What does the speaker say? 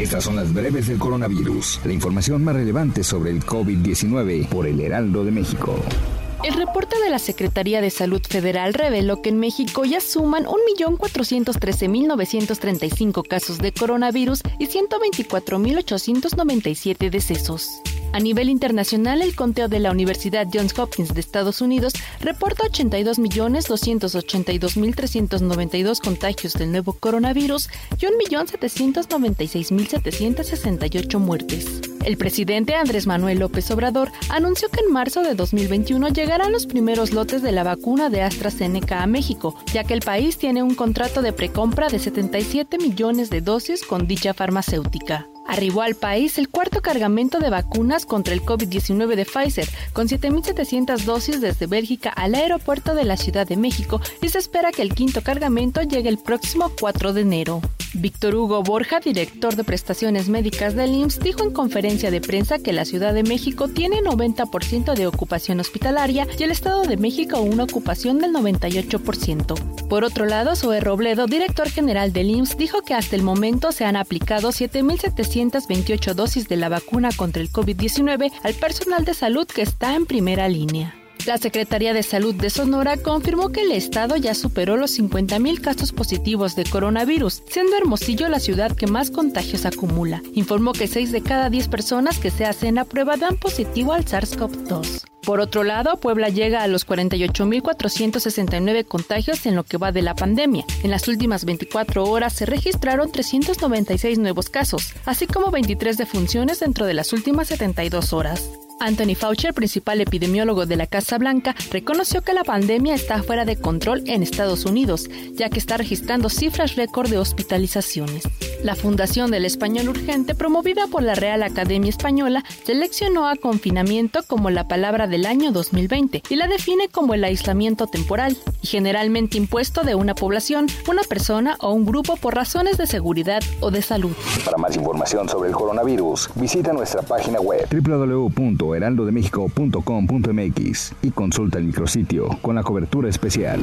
Estas son las breves del coronavirus. La información más relevante sobre el COVID-19 por el Heraldo de México. El reporte de la Secretaría de Salud Federal reveló que en México ya suman 1.413.935 casos de coronavirus y 124.897 decesos. A nivel internacional, el conteo de la Universidad Johns Hopkins de Estados Unidos reporta 82.282.392 contagios del nuevo coronavirus y 1.796.768 muertes. El presidente Andrés Manuel López Obrador anunció que en marzo de 2021 llegarán los primeros lotes de la vacuna de AstraZeneca a México, ya que el país tiene un contrato de precompra de 77 millones de dosis con dicha farmacéutica. Arribó al país el cuarto cargamento de vacunas contra el COVID-19 de Pfizer, con 7.700 dosis desde Bélgica al aeropuerto de la Ciudad de México y se espera que el quinto cargamento llegue el próximo 4 de enero. Víctor Hugo Borja, director de prestaciones médicas del IMSS, dijo en conferencia de prensa que la Ciudad de México tiene 90% de ocupación hospitalaria y el Estado de México una ocupación del 98%. Por otro lado, Zoe Robledo, director general del IMSS, dijo que hasta el momento se han aplicado 7.728 dosis de la vacuna contra el COVID-19 al personal de salud que está en primera línea. La Secretaría de Salud de Sonora confirmó que el estado ya superó los 50.000 casos positivos de coronavirus, siendo Hermosillo la ciudad que más contagios acumula. Informó que 6 de cada 10 personas que se hacen la prueba dan positivo al SARS-CoV-2. Por otro lado, Puebla llega a los 48.469 contagios en lo que va de la pandemia. En las últimas 24 horas se registraron 396 nuevos casos, así como 23 defunciones dentro de las últimas 72 horas. Anthony Fauci, principal epidemiólogo de la Casa Blanca, reconoció que la pandemia está fuera de control en Estados Unidos, ya que está registrando cifras récord de hospitalizaciones. La Fundación del Español Urgente, promovida por la Real Academia Española, seleccionó a confinamiento como la palabra del año 2020 y la define como el aislamiento temporal y generalmente impuesto de una población, una persona o un grupo por razones de seguridad o de salud. Para más información sobre el coronavirus, visita nuestra página web www.heraldodemexico.com.mx y consulta el micrositio con la cobertura especial.